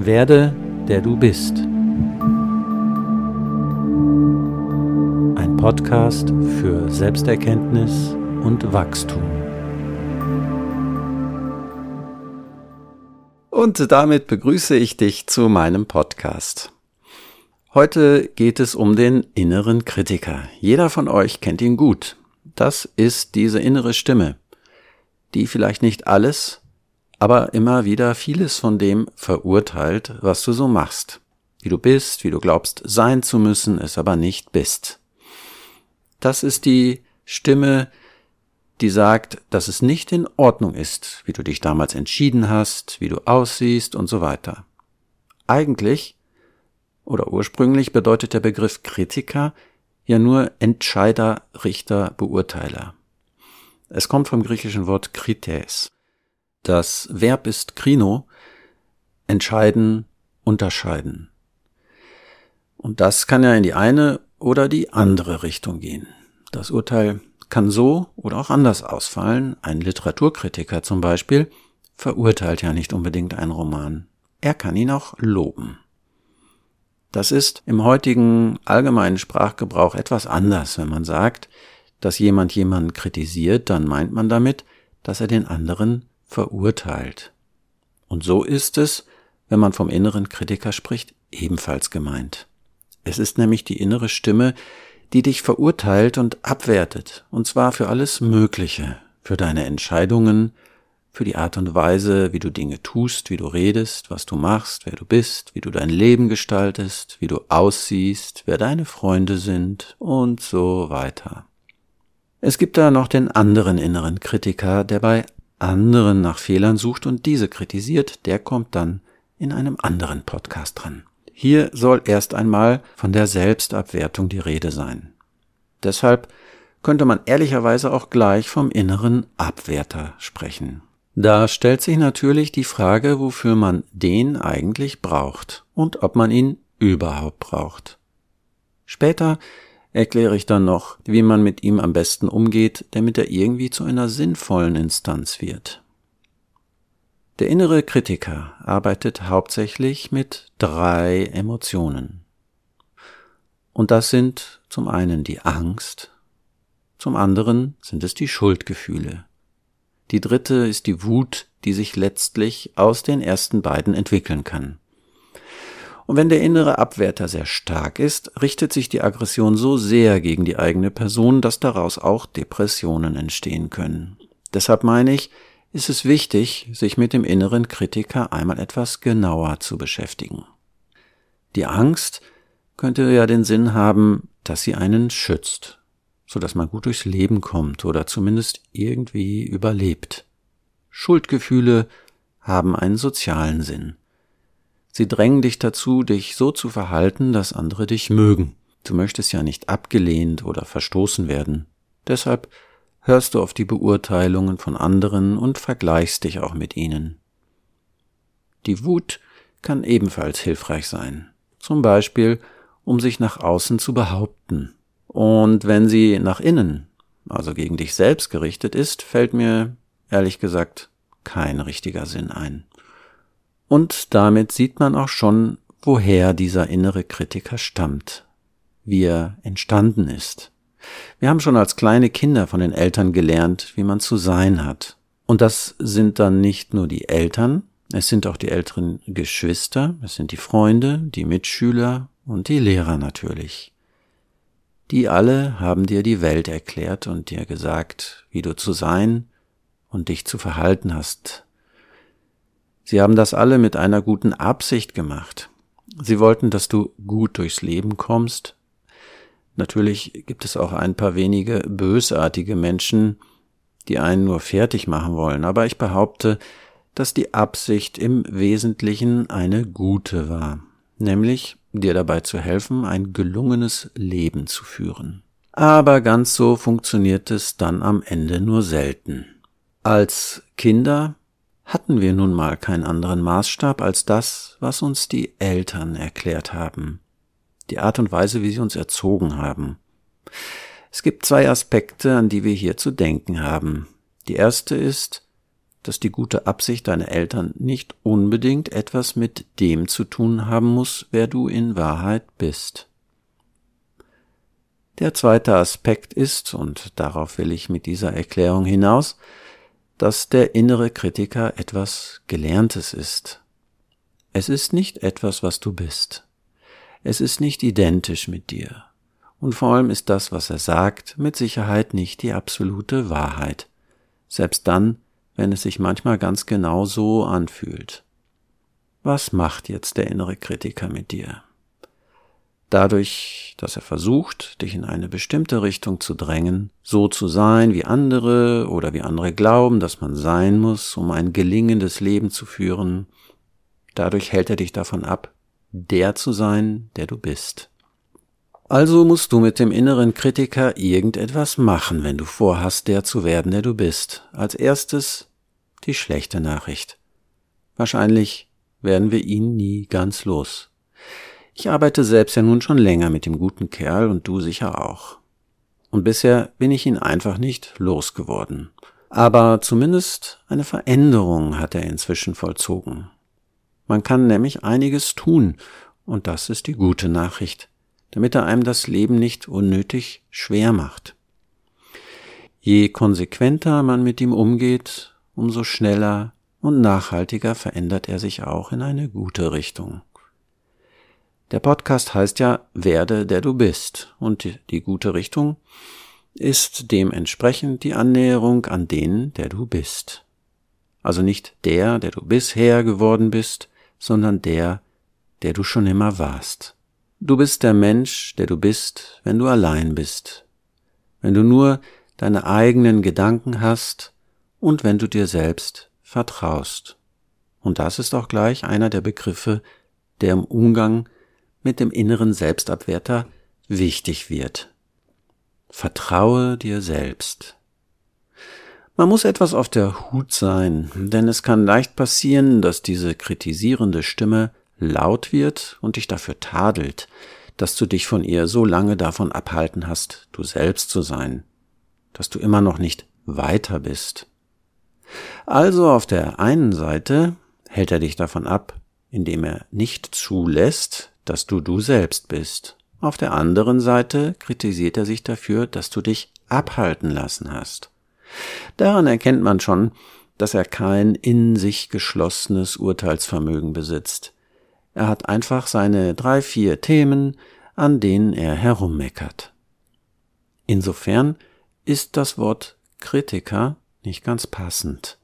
Werde, der du bist. Ein Podcast für Selbsterkenntnis und Wachstum. Und damit begrüße ich dich zu meinem Podcast. Heute geht es um den inneren Kritiker. Jeder von euch kennt ihn gut. Das ist diese innere Stimme, die vielleicht nicht alles, aber immer wieder vieles von dem verurteilt, was du so machst, wie du bist, wie du glaubst sein zu müssen, es aber nicht bist. Das ist die Stimme, die sagt, dass es nicht in Ordnung ist, wie du dich damals entschieden hast, wie du aussiehst und so weiter. Eigentlich oder ursprünglich bedeutet der Begriff Kritiker ja nur Entscheider, Richter, Beurteiler. Es kommt vom griechischen Wort krites. Das Verb ist krino, entscheiden, unterscheiden. Und das kann ja in die eine oder die andere Richtung gehen. Das Urteil kann so oder auch anders ausfallen. Ein Literaturkritiker zum Beispiel verurteilt ja nicht unbedingt einen Roman. Er kann ihn auch loben. Das ist im heutigen allgemeinen Sprachgebrauch etwas anders, wenn man sagt, dass jemand jemanden kritisiert, dann meint man damit, dass er den anderen verurteilt. Und so ist es, wenn man vom inneren Kritiker spricht, ebenfalls gemeint. Es ist nämlich die innere Stimme, die dich verurteilt und abwertet, und zwar für alles Mögliche, für deine Entscheidungen, für die Art und Weise, wie du Dinge tust, wie du redest, was du machst, wer du bist, wie du dein Leben gestaltest, wie du aussiehst, wer deine Freunde sind und so weiter. Es gibt da noch den anderen inneren Kritiker, der bei anderen nach Fehlern sucht und diese kritisiert, der kommt dann in einem anderen Podcast dran. Hier soll erst einmal von der Selbstabwertung die Rede sein. Deshalb könnte man ehrlicherweise auch gleich vom inneren Abwerter sprechen. Da stellt sich natürlich die Frage, wofür man den eigentlich braucht und ob man ihn überhaupt braucht. Später erkläre ich dann noch, wie man mit ihm am besten umgeht, damit er irgendwie zu einer sinnvollen Instanz wird. Der innere Kritiker arbeitet hauptsächlich mit drei Emotionen. Und das sind zum einen die Angst, zum anderen sind es die Schuldgefühle. Die dritte ist die Wut, die sich letztlich aus den ersten beiden entwickeln kann. Und wenn der innere Abwärter sehr stark ist, richtet sich die Aggression so sehr gegen die eigene Person, dass daraus auch Depressionen entstehen können. Deshalb meine ich, ist es wichtig, sich mit dem inneren Kritiker einmal etwas genauer zu beschäftigen. Die Angst könnte ja den Sinn haben, dass sie einen schützt, so dass man gut durchs Leben kommt oder zumindest irgendwie überlebt. Schuldgefühle haben einen sozialen Sinn. Sie drängen dich dazu, dich so zu verhalten, dass andere dich mögen. Du möchtest ja nicht abgelehnt oder verstoßen werden. Deshalb hörst du auf die Beurteilungen von anderen und vergleichst dich auch mit ihnen. Die Wut kann ebenfalls hilfreich sein. Zum Beispiel, um sich nach außen zu behaupten. Und wenn sie nach innen, also gegen dich selbst gerichtet ist, fällt mir ehrlich gesagt kein richtiger Sinn ein. Und damit sieht man auch schon, woher dieser innere Kritiker stammt, wie er entstanden ist. Wir haben schon als kleine Kinder von den Eltern gelernt, wie man zu sein hat. Und das sind dann nicht nur die Eltern, es sind auch die älteren Geschwister, es sind die Freunde, die Mitschüler und die Lehrer natürlich. Die alle haben dir die Welt erklärt und dir gesagt, wie du zu sein und dich zu verhalten hast, Sie haben das alle mit einer guten Absicht gemacht. Sie wollten, dass du gut durchs Leben kommst. Natürlich gibt es auch ein paar wenige bösartige Menschen, die einen nur fertig machen wollen, aber ich behaupte, dass die Absicht im Wesentlichen eine gute war, nämlich dir dabei zu helfen, ein gelungenes Leben zu führen. Aber ganz so funktioniert es dann am Ende nur selten. Als Kinder hatten wir nun mal keinen anderen Maßstab als das, was uns die Eltern erklärt haben, die Art und Weise, wie sie uns erzogen haben. Es gibt zwei Aspekte, an die wir hier zu denken haben. Die erste ist, dass die gute Absicht deiner Eltern nicht unbedingt etwas mit dem zu tun haben muss, wer du in Wahrheit bist. Der zweite Aspekt ist, und darauf will ich mit dieser Erklärung hinaus, dass der innere Kritiker etwas Gelerntes ist. Es ist nicht etwas, was du bist. Es ist nicht identisch mit dir. Und vor allem ist das, was er sagt, mit Sicherheit nicht die absolute Wahrheit. Selbst dann, wenn es sich manchmal ganz genau so anfühlt. Was macht jetzt der innere Kritiker mit dir? Dadurch, dass er versucht, dich in eine bestimmte Richtung zu drängen, so zu sein wie andere oder wie andere glauben, dass man sein muss, um ein gelingendes Leben zu führen, dadurch hält er dich davon ab, der zu sein, der du bist. Also musst du mit dem inneren Kritiker irgendetwas machen, wenn du vorhast, der zu werden, der du bist. Als erstes die schlechte Nachricht. Wahrscheinlich werden wir ihn nie ganz los. Ich arbeite selbst ja nun schon länger mit dem guten Kerl und du sicher auch. Und bisher bin ich ihn einfach nicht losgeworden. Aber zumindest eine Veränderung hat er inzwischen vollzogen. Man kann nämlich einiges tun, und das ist die gute Nachricht damit er einem das Leben nicht unnötig schwer macht. Je konsequenter man mit ihm umgeht, umso schneller und nachhaltiger verändert er sich auch in eine gute Richtung. Der Podcast heißt ja Werde der du bist und die, gute Richtung ist dementsprechend die Annäherung an den, der du bist. Also nicht der, der du bisher geworden bist, sondern der, der du schon immer warst. Du bist der Mensch, der du bist, wenn du allein bist, wenn du nur deine eigenen Gedanken hast und wenn du dir selbst vertraust. Und das ist auch gleich einer der Begriffe, der im Umgang mit dem inneren Selbstabwerter wichtig wird. Vertraue dir selbst. Man muss etwas auf der Hut sein, denn es kann leicht passieren, dass diese kritisierende Stimme laut wird und dich dafür tadelt, dass du dich von ihr so lange davon abhalten hast, du selbst zu sein, dass du immer noch nicht weiter bist. Also auf der einen Seite hält er dich davon ab, indem er nicht zulässt, dass du du selbst bist. Auf der anderen Seite kritisiert er sich dafür, dass du dich abhalten lassen hast. Daran erkennt man schon, dass er kein in sich geschlossenes Urteilsvermögen besitzt. Er hat einfach seine drei, vier Themen, an denen er herummeckert. Insofern ist das Wort Kritiker nicht ganz passend.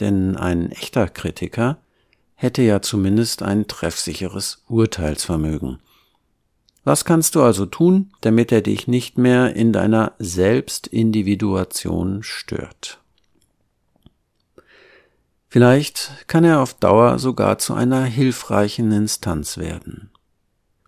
Denn ein echter Kritiker hätte ja zumindest ein treffsicheres Urteilsvermögen. Was kannst du also tun, damit er dich nicht mehr in deiner Selbstindividuation stört? Vielleicht kann er auf Dauer sogar zu einer hilfreichen Instanz werden.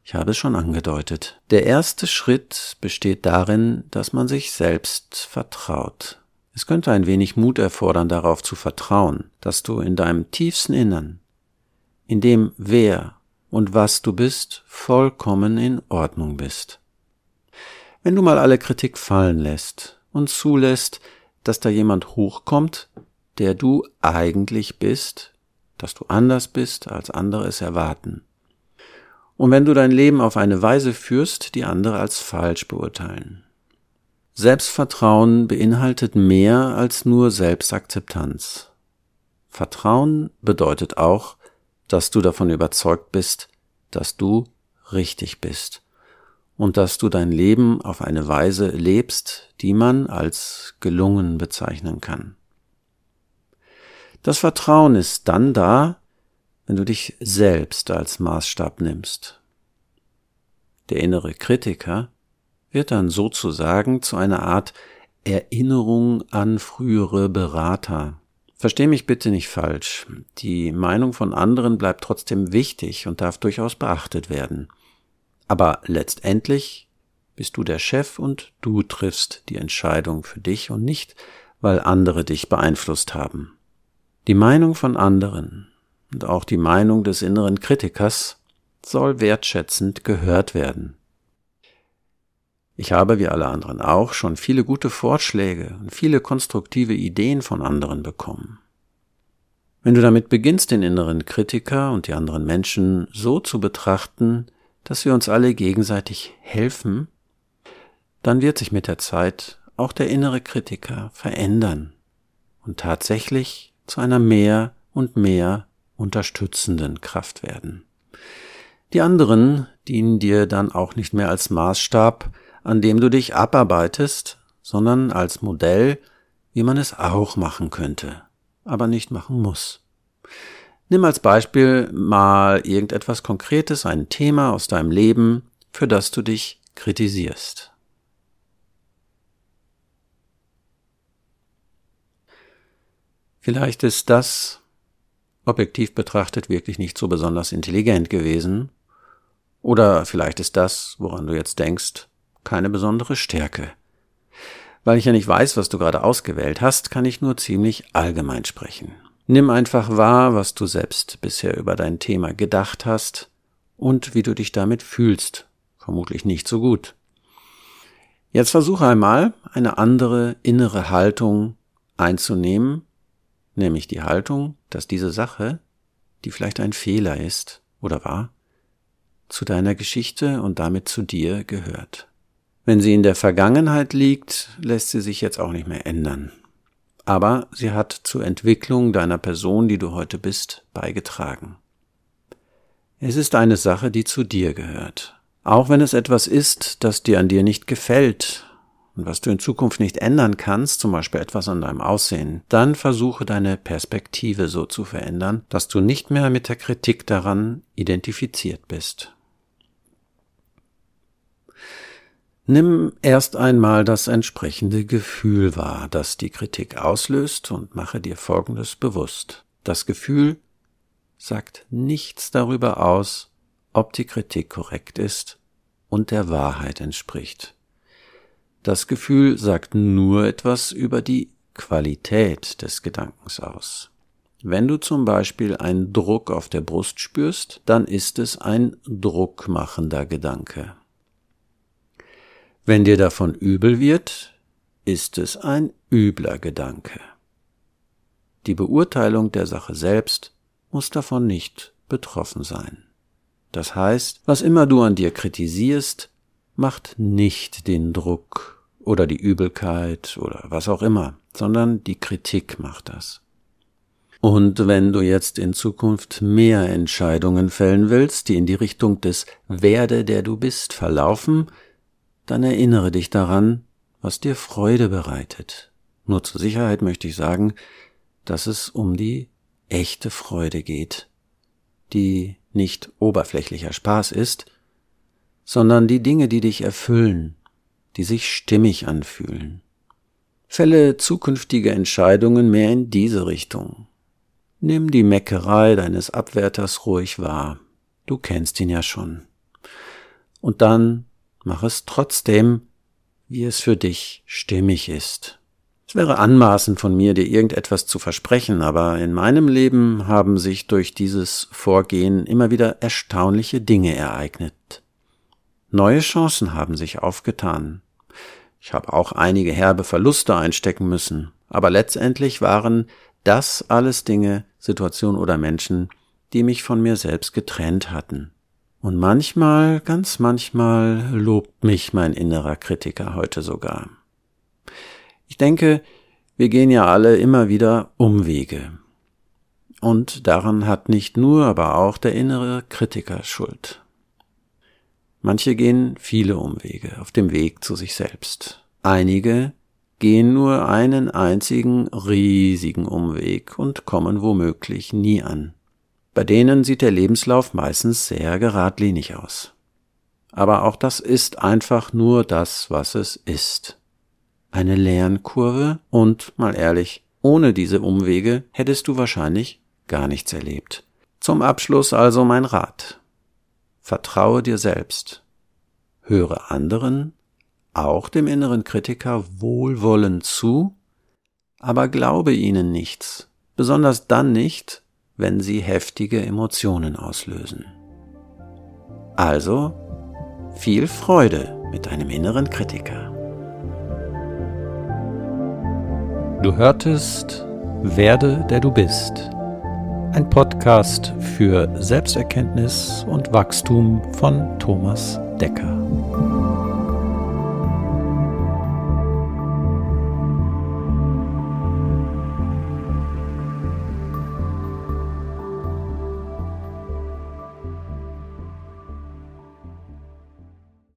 Ich habe es schon angedeutet. Der erste Schritt besteht darin, dass man sich selbst vertraut. Es könnte ein wenig Mut erfordern, darauf zu vertrauen, dass du in deinem tiefsten Innern, in dem wer und was du bist, vollkommen in Ordnung bist. Wenn du mal alle Kritik fallen lässt und zulässt, dass da jemand hochkommt, der du eigentlich bist, dass du anders bist, als andere es erwarten. Und wenn du dein Leben auf eine Weise führst, die andere als falsch beurteilen. Selbstvertrauen beinhaltet mehr als nur Selbstakzeptanz. Vertrauen bedeutet auch, dass du davon überzeugt bist, dass du richtig bist und dass du dein Leben auf eine Weise lebst, die man als gelungen bezeichnen kann. Das Vertrauen ist dann da, wenn du dich selbst als Maßstab nimmst. Der innere Kritiker wird dann sozusagen zu einer Art Erinnerung an frühere Berater. Versteh mich bitte nicht falsch. Die Meinung von anderen bleibt trotzdem wichtig und darf durchaus beachtet werden. Aber letztendlich bist du der Chef und du triffst die Entscheidung für dich und nicht, weil andere dich beeinflusst haben. Die Meinung von anderen und auch die Meinung des inneren Kritikers soll wertschätzend gehört werden. Ich habe, wie alle anderen auch, schon viele gute Vorschläge und viele konstruktive Ideen von anderen bekommen. Wenn du damit beginnst, den inneren Kritiker und die anderen Menschen so zu betrachten, dass wir uns alle gegenseitig helfen, dann wird sich mit der Zeit auch der innere Kritiker verändern und tatsächlich zu einer mehr und mehr unterstützenden Kraft werden. Die anderen dienen dir dann auch nicht mehr als Maßstab, an dem du dich abarbeitest, sondern als Modell, wie man es auch machen könnte, aber nicht machen muss. Nimm als Beispiel mal irgendetwas Konkretes, ein Thema aus deinem Leben, für das du dich kritisierst. Vielleicht ist das, objektiv betrachtet, wirklich nicht so besonders intelligent gewesen, oder vielleicht ist das, woran du jetzt denkst, keine besondere Stärke. Weil ich ja nicht weiß, was du gerade ausgewählt hast, kann ich nur ziemlich allgemein sprechen. Nimm einfach wahr, was du selbst bisher über dein Thema gedacht hast und wie du dich damit fühlst. Vermutlich nicht so gut. Jetzt versuche einmal, eine andere innere Haltung einzunehmen, nämlich die Haltung, dass diese Sache, die vielleicht ein Fehler ist oder war, zu deiner Geschichte und damit zu dir gehört. Wenn sie in der Vergangenheit liegt, lässt sie sich jetzt auch nicht mehr ändern. Aber sie hat zur Entwicklung deiner Person, die du heute bist, beigetragen. Es ist eine Sache, die zu dir gehört. Auch wenn es etwas ist, das dir an dir nicht gefällt und was du in Zukunft nicht ändern kannst, zum Beispiel etwas an deinem Aussehen, dann versuche deine Perspektive so zu verändern, dass du nicht mehr mit der Kritik daran identifiziert bist. Nimm erst einmal das entsprechende Gefühl wahr, das die Kritik auslöst, und mache dir Folgendes bewusst. Das Gefühl sagt nichts darüber aus, ob die Kritik korrekt ist und der Wahrheit entspricht. Das Gefühl sagt nur etwas über die Qualität des Gedankens aus. Wenn du zum Beispiel einen Druck auf der Brust spürst, dann ist es ein druckmachender Gedanke. Wenn dir davon übel wird, ist es ein übler Gedanke. Die Beurteilung der Sache selbst muss davon nicht betroffen sein. Das heißt, was immer du an dir kritisierst, macht nicht den Druck oder die Übelkeit oder was auch immer, sondern die Kritik macht das. Und wenn du jetzt in Zukunft mehr Entscheidungen fällen willst, die in die Richtung des Werde, der du bist, verlaufen, dann erinnere dich daran, was dir Freude bereitet. Nur zur Sicherheit möchte ich sagen, dass es um die echte Freude geht, die nicht oberflächlicher Spaß ist, sondern die Dinge, die dich erfüllen, die sich stimmig anfühlen. Fälle zukünftige Entscheidungen mehr in diese Richtung. Nimm die Meckerei deines Abwärters ruhig wahr. Du kennst ihn ja schon. Und dann Mach es trotzdem, wie es für dich stimmig ist. Es wäre anmaßend von mir, dir irgendetwas zu versprechen, aber in meinem Leben haben sich durch dieses Vorgehen immer wieder erstaunliche Dinge ereignet. Neue Chancen haben sich aufgetan. Ich habe auch einige herbe Verluste einstecken müssen, aber letztendlich waren das alles Dinge, Situationen oder Menschen, die mich von mir selbst getrennt hatten. Und manchmal, ganz manchmal lobt mich mein innerer Kritiker heute sogar. Ich denke, wir gehen ja alle immer wieder Umwege. Und daran hat nicht nur, aber auch der innere Kritiker Schuld. Manche gehen viele Umwege auf dem Weg zu sich selbst. Einige gehen nur einen einzigen riesigen Umweg und kommen womöglich nie an. Bei denen sieht der Lebenslauf meistens sehr geradlinig aus. Aber auch das ist einfach nur das, was es ist. Eine Lernkurve und, mal ehrlich, ohne diese Umwege hättest du wahrscheinlich gar nichts erlebt. Zum Abschluss also mein Rat. Vertraue dir selbst. Höre anderen, auch dem inneren Kritiker, wohlwollend zu, aber glaube ihnen nichts, besonders dann nicht, wenn sie heftige Emotionen auslösen. Also viel Freude mit deinem inneren Kritiker. Du hörtest Werde, der du bist. Ein Podcast für Selbsterkenntnis und Wachstum von Thomas Decker.